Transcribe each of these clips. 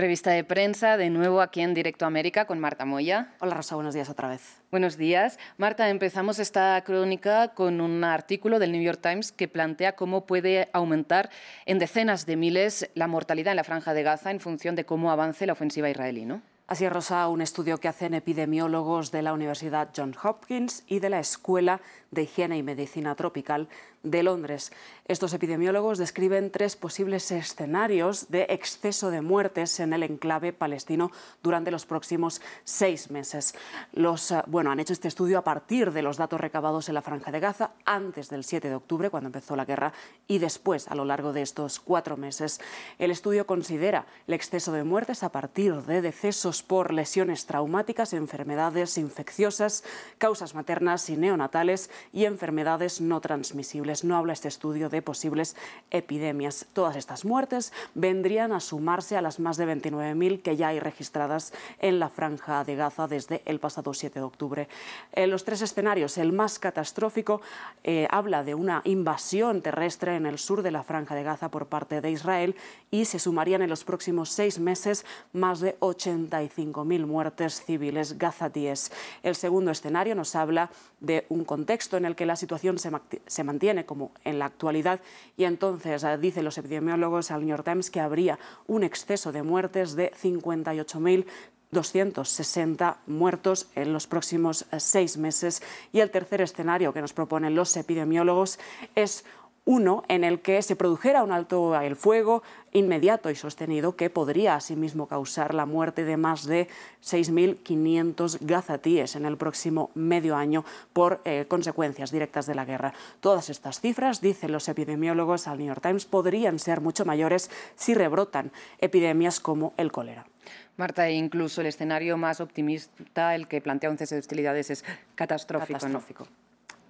Revista de prensa, de nuevo aquí en Directo América con Marta Moya. Hola Rosa, buenos días otra vez. Buenos días. Marta, empezamos esta crónica con un artículo del New York Times que plantea cómo puede aumentar en decenas de miles la mortalidad en la franja de Gaza en función de cómo avance la ofensiva israelí, ¿no? Así Rosa, un estudio que hacen epidemiólogos de la Universidad Johns Hopkins y de la Escuela de Higiene y Medicina Tropical de Londres. Estos epidemiólogos describen tres posibles escenarios de exceso de muertes en el enclave palestino durante los próximos seis meses. Los, eh, bueno, han hecho este estudio a partir de los datos recabados en la Franja de Gaza antes del 7 de octubre, cuando empezó la guerra, y después, a lo largo de estos cuatro meses. El estudio considera el exceso de muertes a partir de decesos por lesiones traumáticas, enfermedades infecciosas, causas maternas y neonatales y enfermedades no transmisibles. No habla este estudio de posibles epidemias. Todas estas muertes vendrían a sumarse a las más de 29.000 que ya hay registradas en la franja de Gaza desde el pasado 7 de octubre. En los tres escenarios, el más catastrófico eh, habla de una invasión terrestre en el sur de la franja de Gaza por parte de Israel y se sumarían en los próximos seis meses más de 85.000 muertes civiles gazatíes. El segundo escenario nos habla de un contexto en el que la situación se, mantiene como en la actualidad y entonces eh, dicen los epidemiólogos al New York Times que habría un exceso de muertes de 58.260 muertos en los próximos eh, seis meses. Y el tercer escenario que nos proponen los epidemiólogos es uno en el que se produjera un alto el fuego inmediato y sostenido que podría asimismo causar la muerte de más de 6.500 gazatíes en el próximo medio año por eh, consecuencias directas de la guerra. Todas estas cifras, dicen los epidemiólogos al New York Times, podrían ser mucho mayores si rebrotan epidemias como el cólera. Marta, incluso el escenario más optimista, el que plantea un cese de hostilidades, es catastrófico. catastrófico.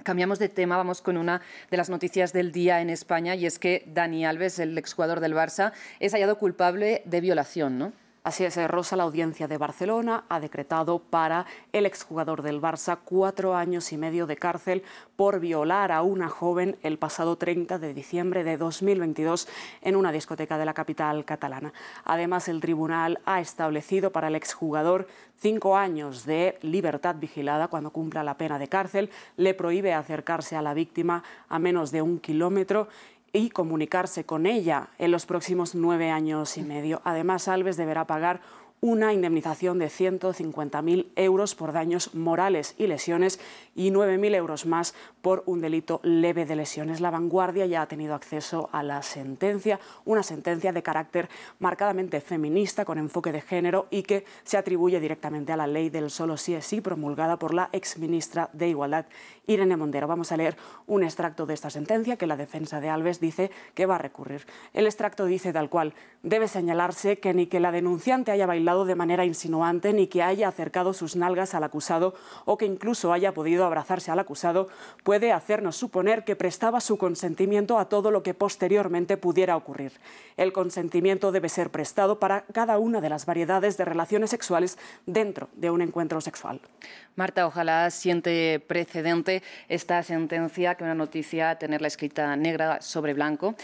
Cambiamos de tema, vamos con una de las noticias del día en España y es que Dani Alves, el exjugador del Barça, es hallado culpable de violación, ¿no? Así es, Rosa, la audiencia de Barcelona ha decretado para el exjugador del Barça cuatro años y medio de cárcel por violar a una joven el pasado 30 de diciembre de 2022 en una discoteca de la capital catalana. Además, el tribunal ha establecido para el exjugador cinco años de libertad vigilada cuando cumpla la pena de cárcel, le prohíbe acercarse a la víctima a menos de un kilómetro y comunicarse con ella en los próximos nueve años y medio. Además, Alves deberá pagar una indemnización de 150.000 euros por daños morales y lesiones y 9.000 euros más por un delito leve de lesiones. La vanguardia ya ha tenido acceso a la sentencia, una sentencia de carácter marcadamente feminista con enfoque de género y que se atribuye directamente a la ley del solo sí es sí promulgada por la exministra de Igualdad, Irene Mondero. Vamos a leer un extracto de esta sentencia que la defensa de Alves dice que va a recurrir. El extracto dice tal cual, debe señalarse que ni que la denunciante haya bailado de manera insinuante ni que haya acercado sus nalgas al acusado o que incluso haya podido abrazarse al acusado, puede hacernos suponer que prestaba su consentimiento a todo lo que posteriormente pudiera ocurrir. El consentimiento debe ser prestado para cada una de las variedades de relaciones sexuales dentro de un encuentro sexual. Marta, ojalá siente precedente esta sentencia, que una noticia tenerla escrita negra sobre blanco.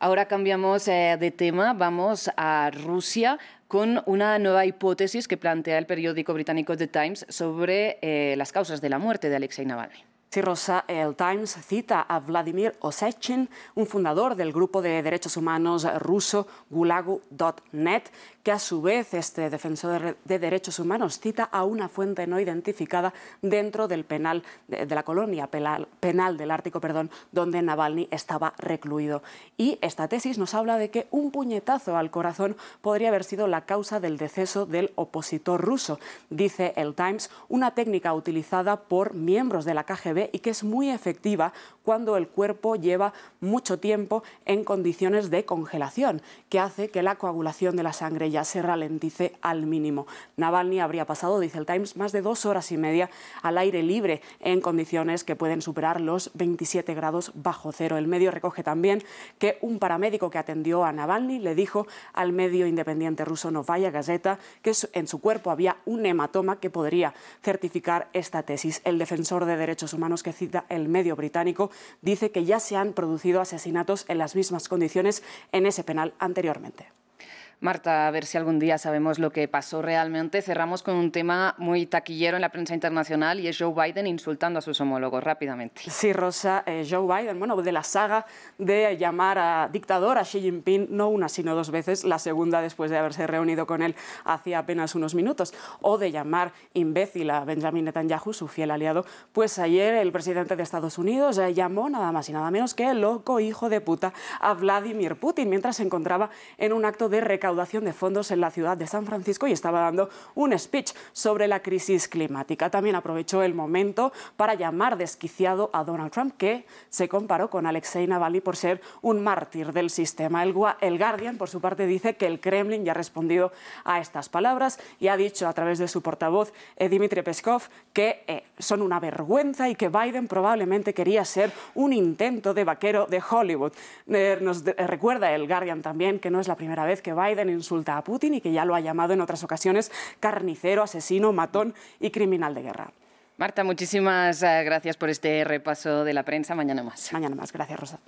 Ahora cambiamos eh, de tema, vamos a Rusia con una nueva hipótesis que plantea el periódico británico The Times sobre eh, las causas de la muerte de Alexei Navalny. Sí, Rosa, el Times cita a Vladimir Osechin, un fundador del grupo de derechos humanos ruso Gulagu.net, que a su vez este defensor de derechos humanos cita a una fuente no identificada dentro del penal de, la colonia penal, del Ártico, perdón, donde Navalny estaba recluido. Y esta tesis nos habla de que un puñetazo al corazón podría haber sido la causa del deceso del opositor ruso. Dice el Times, una técnica utilizada por miembros de la KGB y que es muy efectiva cuando el cuerpo lleva mucho tiempo en condiciones de congelación, que hace que la coagulación de la sangre ya se ralentice al mínimo. Navalny habría pasado, dice el Times, más de dos horas y media al aire libre en condiciones que pueden superar los 27 grados bajo cero. El medio recoge también que un paramédico que atendió a Navalny le dijo al medio independiente ruso Novaya Gazeta que en su cuerpo había un hematoma que podría certificar esta tesis. El defensor de derechos humanos que cita el medio británico dice que ya se han producido asesinatos en las mismas condiciones en ese penal anteriormente. Marta, a ver si algún día sabemos lo que pasó realmente. Cerramos con un tema muy taquillero en la prensa internacional y es Joe Biden insultando a sus homólogos rápidamente. Sí, Rosa, eh, Joe Biden, bueno, de la saga de llamar a dictador a Xi Jinping, no una, sino dos veces, la segunda después de haberse reunido con él hace apenas unos minutos, o de llamar imbécil a Benjamin Netanyahu, su fiel aliado, pues ayer el presidente de Estados Unidos eh, llamó nada más y nada menos que loco hijo de puta a Vladimir Putin mientras se encontraba en un acto de recaudación recaudación de fondos en la ciudad de San Francisco y estaba dando un speech sobre la crisis climática. También aprovechó el momento para llamar desquiciado a Donald Trump, que se comparó con Alexei Navalny por ser un mártir del sistema. El, el Guardian, por su parte, dice que el Kremlin ya ha respondido a estas palabras y ha dicho a través de su portavoz, eh, Dmitry Peskov, que eh, son una vergüenza y que Biden probablemente quería ser un intento de vaquero de Hollywood. Eh, nos recuerda el Guardian también que no es la primera vez que Biden insulta a Putin y que ya lo ha llamado en otras ocasiones carnicero, asesino, matón y criminal de guerra. Marta, muchísimas eh, gracias por este repaso de la prensa. Mañana más. Mañana más. Gracias, Rosa.